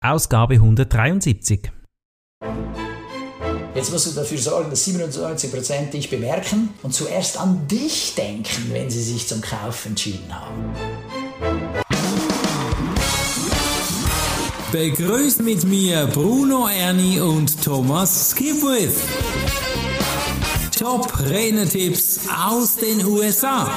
Ausgabe 173. Jetzt musst du dafür sorgen, dass 97% dich bemerken und zuerst an dich denken, wenn sie sich zum Kauf entschieden haben. Begrüßt mit mir Bruno Ernie und Thomas Skipwith. Top Renetipps aus den USA.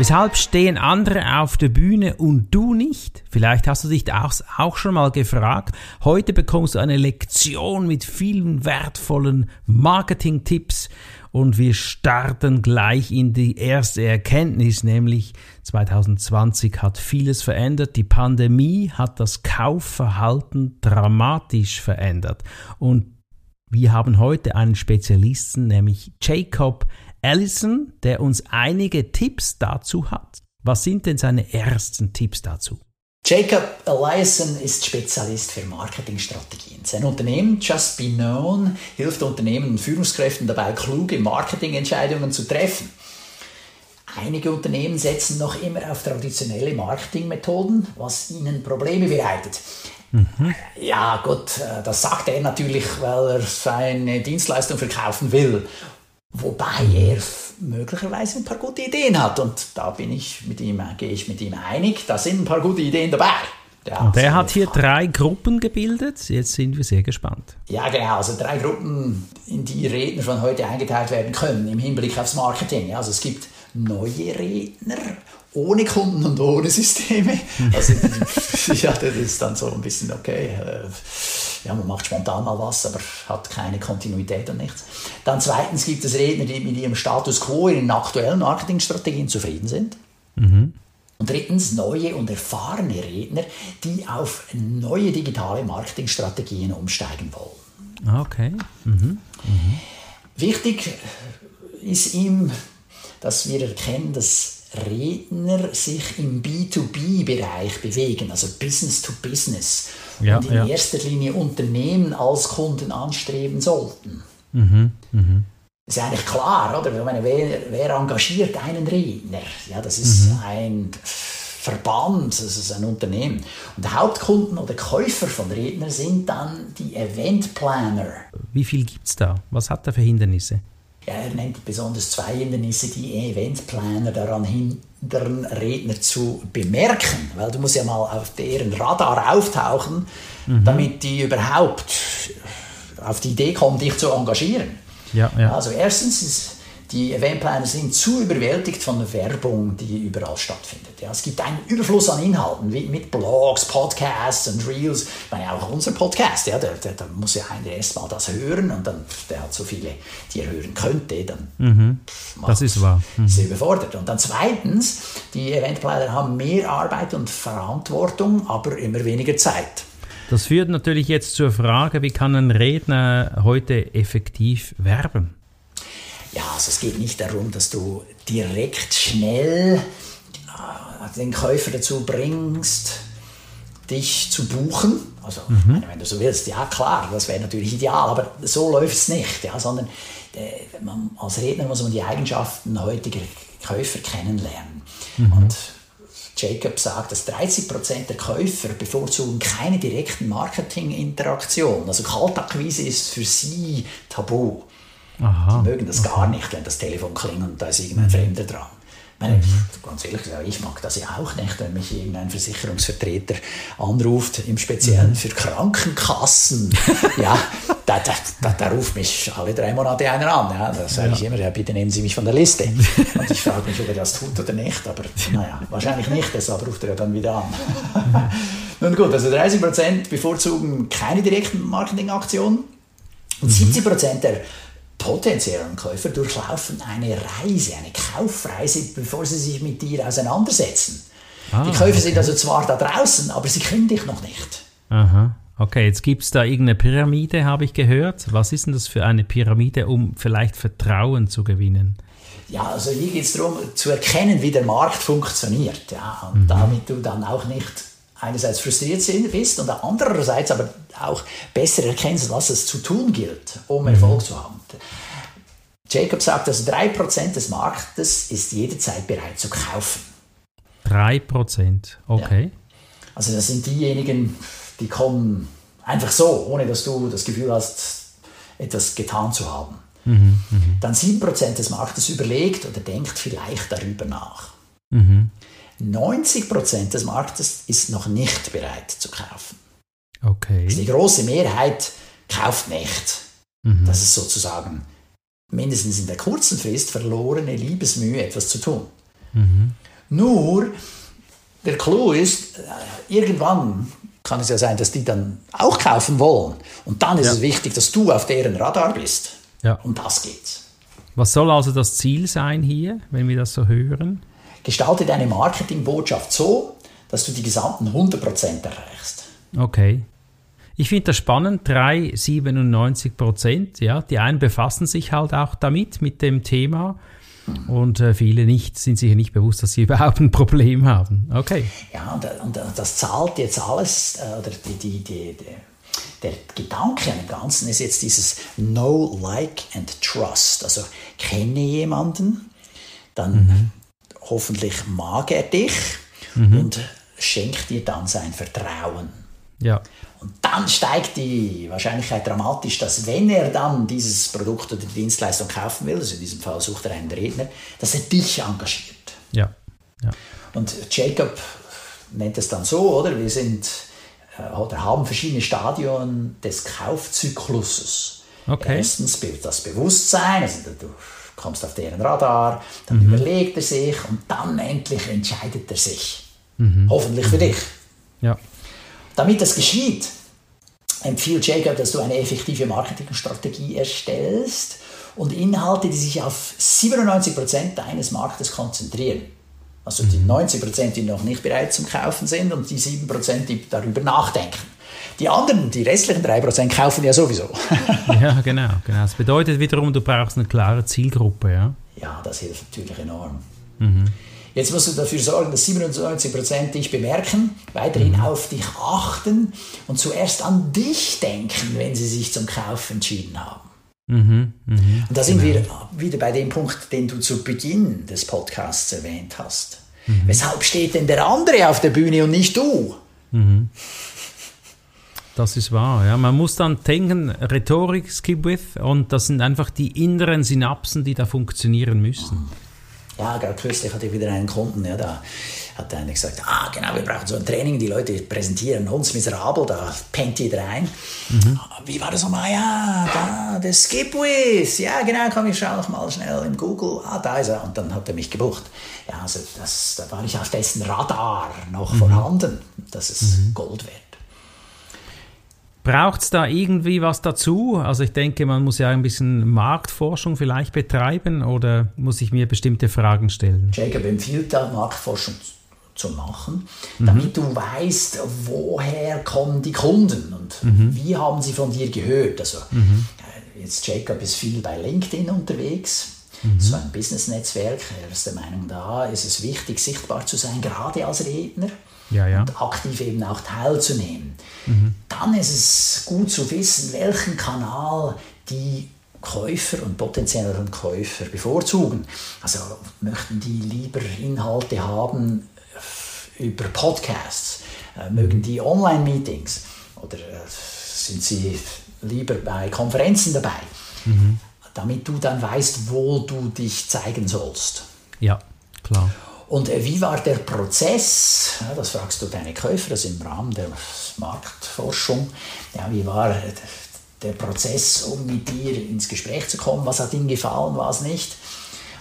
Weshalb stehen andere auf der Bühne und du nicht? Vielleicht hast du dich auch schon mal gefragt. Heute bekommst du eine Lektion mit vielen wertvollen Marketing-Tipps und wir starten gleich in die erste Erkenntnis, nämlich 2020 hat vieles verändert. Die Pandemie hat das Kaufverhalten dramatisch verändert und wir haben heute einen Spezialisten, nämlich Jacob Allison, der uns einige Tipps dazu hat. Was sind denn seine ersten Tipps dazu? Jacob Eliasson ist Spezialist für Marketingstrategien. Sein Unternehmen Just Be Known hilft Unternehmen und Führungskräften dabei, kluge Marketingentscheidungen zu treffen. Einige Unternehmen setzen noch immer auf traditionelle Marketingmethoden, was ihnen Probleme bereitet. Mhm. Ja, gut, äh, das sagt er natürlich, weil er seine Dienstleistung verkaufen will. Wobei er möglicherweise ein paar gute Ideen hat. Und da bin ich mit ihm, gehe ich mit ihm einig, da sind ein paar gute Ideen dabei. Ja, und er hat hier drei Gruppen gebildet. Jetzt sind wir sehr gespannt. Ja, genau. Also drei Gruppen, in die Redner von heute eingeteilt werden können im Hinblick aufs Marketing. Also es gibt neue Redner ohne Kunden und ohne Systeme. Also ja, das ist dann so ein bisschen okay. Äh, ja, man macht spontan mal was, aber hat keine Kontinuität und nichts. Dann zweitens gibt es Redner, die mit ihrem Status quo in den aktuellen Marketingstrategien zufrieden sind. Mhm. Und drittens neue und erfahrene Redner, die auf neue digitale Marketingstrategien umsteigen wollen. Ah, okay. Mhm. Mhm. Wichtig ist ihm, dass wir erkennen, dass Redner sich im B2B-Bereich bewegen, also Business to Business, ja, und in ja. erster Linie Unternehmen als Kunden anstreben sollten. Mhm, mh. Das ist eigentlich klar, oder? Ich meine, wer, wer engagiert einen Redner? Ja, das ist mhm. ein Verband, das ist ein Unternehmen. Und Hauptkunden oder Käufer von Rednern sind dann die Eventplaner. Wie viel gibt es da? Was hat er für Hindernisse? Ja, er nennt besonders zwei Hindernisse, die Eventplaner daran hindern, Redner zu bemerken. Weil du musst ja mal auf deren Radar auftauchen, mhm. damit die überhaupt auf die Idee kommen, dich zu engagieren. Ja, ja. Also erstens ist die Eventplaner sind zu überwältigt von der Werbung, die überall stattfindet. Ja, es gibt einen Überfluss an Inhalten, wie mit Blogs, Podcasts und Reels. Ich meine, auch unser Podcast, ja, da, da, da muss ja einer erst mal das hören und dann, der hat so viele, die er hören könnte, dann mhm. das ist wahr. Mhm. Ist überfordert. Und dann zweitens, die Eventplaner haben mehr Arbeit und Verantwortung, aber immer weniger Zeit. Das führt natürlich jetzt zur Frage, wie kann ein Redner heute effektiv werben? Ja, also es geht nicht darum, dass du direkt schnell äh, den Käufer dazu bringst, dich zu buchen. Also, mhm. wenn du so willst, ja klar, das wäre natürlich ideal, aber so läuft es nicht, ja, sondern äh, man, als Redner muss man die Eigenschaften heutiger Käufer kennenlernen. Mhm. Und Jacob sagt, dass 30% der Käufer bevorzugen keine direkten Marketinginteraktionen. Also Kaltakquise ist für sie tabu. Aha, die mögen das gar nicht, wenn das Telefon klingelt und da ist irgendein mhm. Fremder dran. Ich meine, mhm. ganz ehrlich gesagt, ich mag das ja auch nicht, wenn mich irgendein Versicherungsvertreter anruft, im Speziellen mhm. für Krankenkassen. ja, da, da, da, da, ruft mich alle drei Monate einer an. Ja, da sage ja. ich immer, ja, bitte nehmen Sie mich von der Liste. Und ich frage mich, ob er das tut oder nicht, aber naja, wahrscheinlich nicht, deshalb ruft er ja dann wieder an. Nun gut, also 30% bevorzugen keine direkten Marketingaktionen und 70% mhm. der potenziellen Käufer durchlaufen eine Reise, eine Kaufreise, bevor sie sich mit dir auseinandersetzen. Ah, die Käufer okay. sind also zwar da draußen, aber sie kennen dich noch nicht. Aha. Okay, jetzt gibt es da irgendeine Pyramide, habe ich gehört. Was ist denn das für eine Pyramide, um vielleicht Vertrauen zu gewinnen? Ja, also hier geht es darum, zu erkennen, wie der Markt funktioniert. Ja, und mhm. damit du dann auch nicht einerseits frustriert bist und andererseits aber auch besser erkennst, was es zu tun gilt, um mhm. Erfolg zu haben. Jacob sagt, dass 3% des Marktes ist jederzeit bereit zu kaufen. 3%, okay. Ja. Also das sind diejenigen, die kommen einfach so, ohne dass du das Gefühl hast, etwas getan zu haben. Mhm, mh. Dann 7% des Marktes überlegt oder denkt vielleicht darüber nach. Mhm. 90% des Marktes ist noch nicht bereit zu kaufen. Okay. Also die große Mehrheit kauft nicht. Mhm. Das ist sozusagen mindestens in der kurzen Frist verlorene Liebesmühe, etwas zu tun. Mhm. Nur, der Clou ist, äh, irgendwann kann es ja sein, dass die dann auch kaufen wollen. Und dann ist ja. es wichtig, dass du auf deren Radar bist. Ja. Um das geht's. Was soll also das Ziel sein hier, wenn wir das so hören? Gestalte deine Marketingbotschaft so, dass du die gesamten 100% erreichst. Okay. Ich finde das spannend, 3, 97 Prozent. Ja, die einen befassen sich halt auch damit, mit dem Thema. Und äh, viele nicht, sind sich nicht bewusst, dass sie überhaupt ein Problem haben. Okay. Ja, und, und das zahlt jetzt alles, äh, oder die, die, die, der Gedanke an dem Ganzen ist jetzt dieses Know, Like and Trust. Also kenne jemanden, dann mhm. Hoffentlich mag er dich mhm. und schenkt dir dann sein Vertrauen. Ja. Und dann steigt die Wahrscheinlichkeit dramatisch, dass wenn er dann dieses Produkt oder die Dienstleistung kaufen will, also in diesem Fall sucht er einen Redner, dass er dich engagiert. Ja. ja. Und Jacob nennt es dann so, oder? Wir sind äh, oder haben verschiedene Stadien des Kaufzykluses. Okay. Erstens das Bewusstsein, also du kommst auf deren Radar, dann mhm. überlegt er sich und dann endlich entscheidet er sich. Mhm. Hoffentlich für dich. Ja. Damit das geschieht, empfiehlt Jacob, dass du eine effektive Marketingstrategie erstellst und Inhalte, die sich auf 97% deines Marktes konzentrieren. Also die 90%, mhm. die noch nicht bereit zum Kaufen sind und die 7%, die darüber nachdenken. Die anderen, die restlichen 3% kaufen ja sowieso. ja, genau, genau. Das bedeutet wiederum, du brauchst eine klare Zielgruppe, ja? Ja, das hilft natürlich enorm. Mhm. Jetzt musst du dafür sorgen, dass 97% dich bemerken, weiterhin mhm. auf dich achten und zuerst an dich denken, wenn sie sich zum Kauf entschieden haben. Mhm, mh, und da sind genau. wir wieder bei dem Punkt, den du zu Beginn des Podcasts erwähnt hast. Mhm. Weshalb steht denn der andere auf der Bühne und nicht du? Mhm. Das ist wahr. Ja. Man muss dann denken, Rhetorik, skip with, und das sind einfach die inneren Synapsen, die da funktionieren müssen. Ja, gerade kürzlich hatte ich wieder einen Kunden, ja, da hat einer gesagt, ah genau, wir brauchen so ein Training, die Leute präsentieren uns miserabel, da pennt jeder ein. Mhm. Wie war das nochmal? Ja, da, der Skipwith, ja genau, komm, ich schaue noch mal schnell im Google, ah, da ist er, und dann hat er mich gebucht. Ja, also das, da war ich auf dessen Radar noch mhm. vorhanden, das ist mhm. Gold wert. Braucht es da irgendwie was dazu? Also ich denke, man muss ja ein bisschen Marktforschung vielleicht betreiben oder muss ich mir bestimmte Fragen stellen? Jacob empfiehlt da Marktforschung zu machen, mhm. damit du weißt, woher kommen die Kunden und mhm. wie haben sie von dir gehört. Also mhm. Äh, jetzt Jacob ist viel bei LinkedIn unterwegs, mhm. so ein Business-Netzwerk. Er ist der Meinung, da ist es wichtig, sichtbar zu sein, gerade als Redner ja, ja. und aktiv eben auch teilzunehmen. Mhm. Dann ist es gut zu wissen, welchen Kanal die Käufer und potenziellen Käufer bevorzugen. Also möchten die lieber Inhalte haben über Podcasts, äh, mögen die Online-Meetings oder äh, sind sie lieber bei Konferenzen dabei, mhm. damit du dann weißt, wo du dich zeigen sollst. Ja, klar. Und äh, wie war der Prozess? Ja, das fragst du deine Käufer, das im Rahmen der Marktforschung. Ja, wie war der Prozess, um mit dir ins Gespräch zu kommen? Was hat ihm gefallen, was nicht?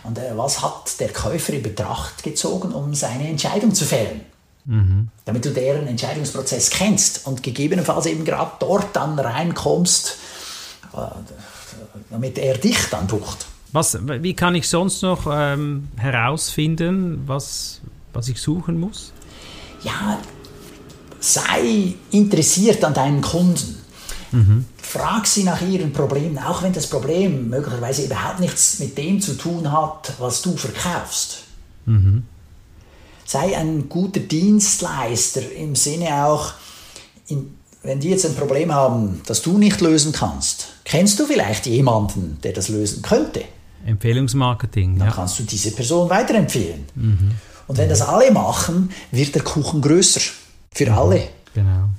Und äh, was hat der Käufer in Betracht gezogen, um seine Entscheidung zu fällen? Mhm. Damit du deren Entscheidungsprozess kennst und gegebenenfalls eben gerade dort dann reinkommst, äh, damit er dich dann bucht. Was, wie kann ich sonst noch ähm, herausfinden, was, was ich suchen muss? Ja, sei interessiert an deinen Kunden. Mhm. Frag sie nach ihren Problemen, auch wenn das Problem möglicherweise überhaupt nichts mit dem zu tun hat, was du verkaufst. Mhm. Sei ein guter Dienstleister im Sinne auch, in, wenn die jetzt ein Problem haben, das du nicht lösen kannst, kennst du vielleicht jemanden, der das lösen könnte? Empfehlungsmarketing. Dann ja. kannst du diese Person weiterempfehlen. Mhm. Und wenn das alle machen, wird der Kuchen größer. Für alle. Genau.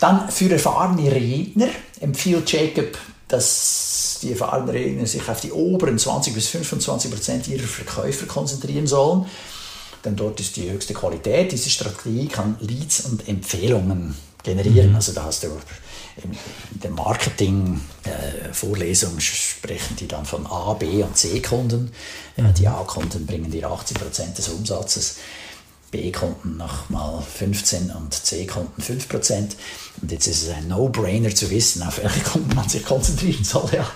Dann für erfahrene Redner empfiehlt Jacob, dass die erfahrenen Redner sich auf die oberen 20 bis 25 Prozent ihrer Verkäufer konzentrieren sollen. Denn dort ist die höchste Qualität. Diese Strategie kann Leads und Empfehlungen generieren. Mhm. Also da hast du in der Marketing-Vorlesung sprechen die dann von A, B und C-Kunden. Mhm. Die A-Kunden bringen dir 80 Prozent des Umsatzes. B-Konten nochmal 15 und C-Konten 5 Prozent. Und jetzt ist es ein No-Brainer zu wissen, auf welche Kunden man sich konzentrieren soll. Ja.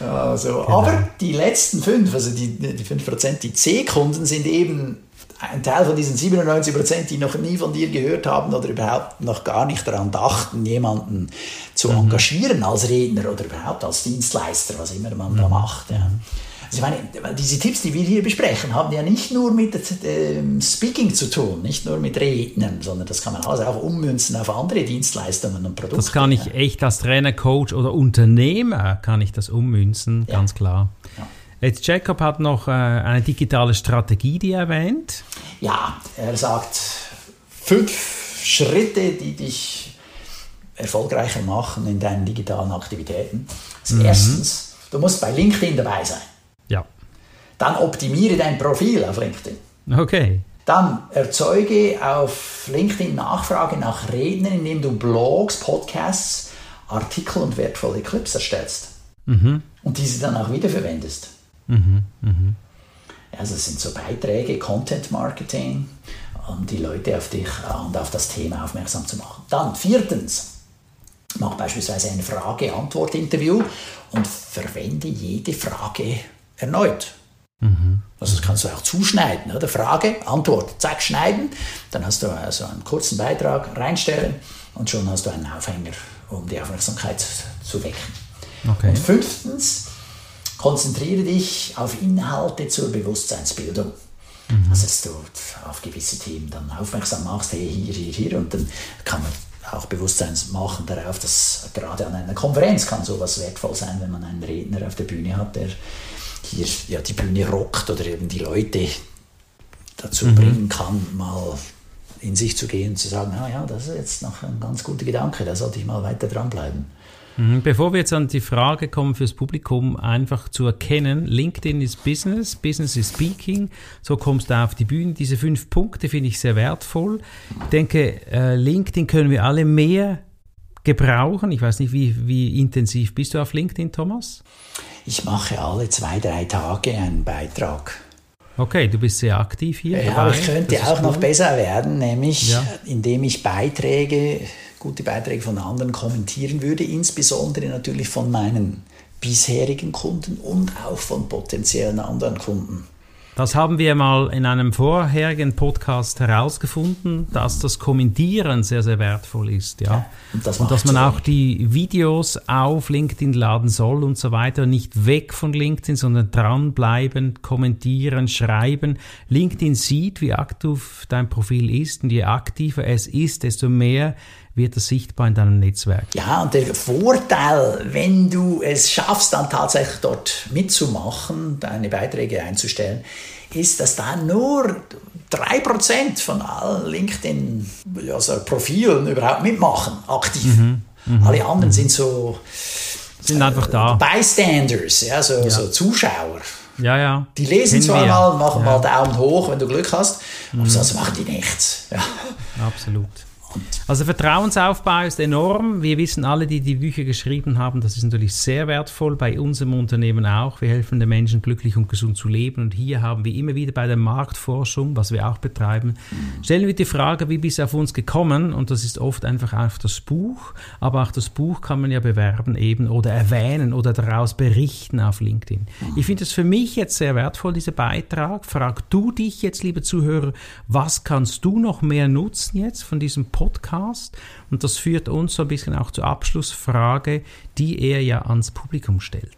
also, genau. Aber die letzten 5, also die, die 5 Prozent, die C-Kunden sind eben ein Teil von diesen 97 Prozent, die noch nie von dir gehört haben oder überhaupt noch gar nicht daran dachten, jemanden zu mhm. engagieren als Redner oder überhaupt als Dienstleister, was immer man mhm. da macht. Ja. Also ich meine, diese Tipps, die wir hier besprechen, haben ja nicht nur mit äh, Speaking zu tun, nicht nur mit Rednern, sondern das kann man alles auch ummünzen auf andere Dienstleistungen und Produkte. Das kann ich echt als Trainer, Coach oder Unternehmer kann ich das ummünzen, ja. ganz klar. Ja. Jetzt Jacob hat noch äh, eine digitale Strategie, die er erwähnt. Ja, er sagt fünf Schritte, die dich erfolgreicher machen in deinen digitalen Aktivitäten. Also mhm. Erstens, du musst bei LinkedIn dabei sein. Ja. Dann optimiere dein Profil auf LinkedIn. Okay. Dann erzeuge auf LinkedIn Nachfrage nach Rednern, indem du Blogs, Podcasts, Artikel und wertvolle Clips erstellst. Mhm. Und diese dann auch wiederverwendest. Mhm. Mhm. Also es sind so Beiträge, Content Marketing, um die Leute auf dich und auf das Thema aufmerksam zu machen. Dann viertens, mach beispielsweise ein Frage-Antwort-Interview und verwende jede Frage erneut. Mhm. Also das kannst du auch zuschneiden, oder? Frage, Antwort, zack, schneiden, dann hast du also einen kurzen Beitrag reinstellen und schon hast du einen Aufhänger, um die Aufmerksamkeit zu wecken. Okay. Und fünftens, konzentriere dich auf Inhalte zur Bewusstseinsbildung. Mhm. Also dass du auf gewisse Themen dann aufmerksam machst, hey, hier, hier, hier und dann kann man auch Bewusstsein machen darauf, dass gerade an einer Konferenz kann sowas wertvoll sein, wenn man einen Redner auf der Bühne hat, der hier ja, die Bühne rockt oder eben die Leute dazu mhm. bringen kann, mal in sich zu gehen und zu sagen, ah ja, das ist jetzt noch ein ganz guter Gedanke, da sollte ich mal weiter dranbleiben. Mhm. Bevor wir jetzt an die Frage kommen fürs Publikum, einfach zu erkennen, LinkedIn ist Business, Business ist Speaking, so kommst du auf die Bühne. Diese fünf Punkte finde ich sehr wertvoll. Ich denke, äh, LinkedIn können wir alle mehr gebrauchen. Ich weiß nicht, wie, wie intensiv bist du auf LinkedIn, Thomas? Ich mache alle zwei, drei Tage einen Beitrag. Okay, du bist sehr aktiv hier. Ja, aber ich könnte auch cool. noch besser werden, nämlich ja. indem ich Beiträge, gute Beiträge von anderen kommentieren würde, insbesondere natürlich von meinen bisherigen Kunden und auch von potenziellen anderen Kunden. Das haben wir mal in einem vorherigen Podcast herausgefunden, dass das Kommentieren sehr, sehr wertvoll ist. Ja? ja und, das und dass man auch die Videos auf LinkedIn laden soll und so weiter. Nicht weg von LinkedIn, sondern dranbleiben, kommentieren, schreiben. LinkedIn sieht, wie aktiv dein Profil ist und je aktiver es ist, desto mehr wird es sichtbar in deinem Netzwerk. Ja, und der Vorteil, wenn du es schaffst, dann tatsächlich dort mitzumachen, deine Beiträge einzustellen, ist, dass da nur 3% von allen LinkedIn-Profilen also überhaupt mitmachen, aktiv. Mhm, mh, Alle anderen mh. sind so sind einfach da. Bystanders, ja, so, ja. so Zuschauer. Ja, ja. Die lesen zwar mal, machen ja. mal Daumen hoch, wenn du Glück hast, aber mhm. sonst machen die nichts. Ja. Absolut. Also Vertrauensaufbau ist enorm. Wir wissen alle, die die Bücher geschrieben haben, das ist natürlich sehr wertvoll. Bei unserem Unternehmen auch. Wir helfen den Menschen glücklich und gesund zu leben. Und hier haben wir immer wieder bei der Marktforschung, was wir auch betreiben, stellen wir die Frage, wie bist du auf uns gekommen? Und das ist oft einfach auf das Buch. Aber auch das Buch kann man ja bewerben eben oder erwähnen oder daraus berichten auf LinkedIn. Ich finde es für mich jetzt sehr wertvoll, dieser Beitrag. Frag du dich jetzt, liebe Zuhörer, was kannst du noch mehr nutzen jetzt von diesem Podcast? Podcast. Und das führt uns so ein bisschen auch zur Abschlussfrage, die er ja ans Publikum stellt.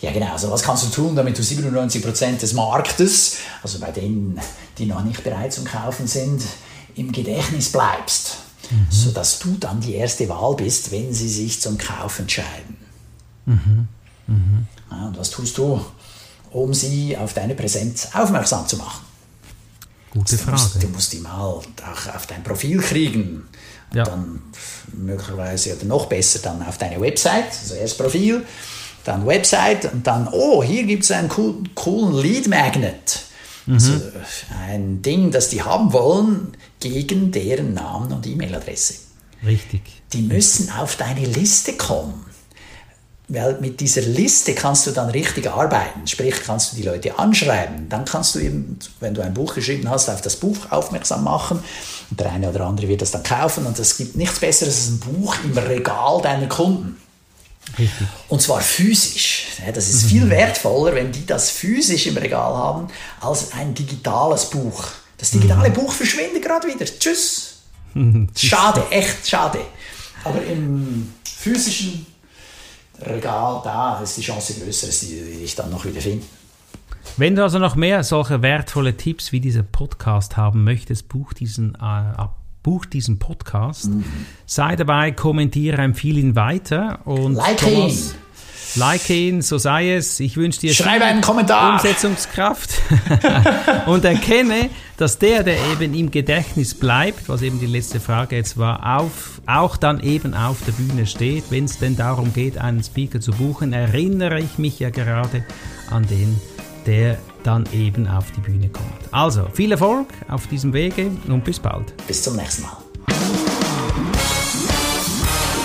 Ja, genau. Also was kannst du tun, damit du 97% des Marktes, also bei denen, die noch nicht bereit zum Kaufen sind, im Gedächtnis bleibst, mhm. sodass du dann die erste Wahl bist, wenn sie sich zum Kauf entscheiden. Mhm. Mhm. Ja, und was tust du, um sie auf deine Präsenz aufmerksam zu machen? Gute du Frage. Musst, du musst die mal auch auf dein Profil kriegen. Und Ja. dann möglicherweise oder noch besser dann auf deine Website, also erst Profil, dann Website und dann, oh, hier gibt es einen cool, coolen Lead Magnet. Also ein Ding, das die haben wollen, gegen deren Namen und E-Mail-Adresse. Richtig. Die müssen auf deine Liste kommen. Weil mit dieser Liste kannst du dann richtig arbeiten. Sprich, kannst du die Leute anschreiben. Dann kannst du eben, wenn du ein Buch geschrieben hast, auf das Buch aufmerksam machen. Und der eine oder andere wird das dann kaufen. Und es gibt nichts Besseres als ein Buch im Regal deiner Kunden. Richtig. Und zwar physisch. Das ist viel wertvoller, wenn die das physisch im Regal haben, als ein digitales Buch. Das digitale Buch verschwindet gerade wieder. Tschüss. Schade, echt schade. Aber im physischen Regal, da ist die Chance größer, dass die die dich dann noch wieder finden. Wenn du also noch mehr solche wertvolle Tipps wie dieser Podcast haben möchtest, buch diesen, äh, buch diesen Podcast. Sei dabei, kommentiere, empfehle ihn weiter. Und Like Thomas. Like ihn, so sei es. Ich wünsche dir Schreibe viel einen Kommentar. Umsetzungskraft und erkenne, dass der, der eben im Gedächtnis bleibt, was eben die letzte Frage jetzt war, auf, auch dann eben auf der Bühne steht. Wenn es denn darum geht, einen Speaker zu buchen, erinnere ich mich ja gerade an den, der dann eben auf die Bühne kommt. Also, viel Erfolg auf diesem Wege und bis bald. Bis zum nächsten Mal.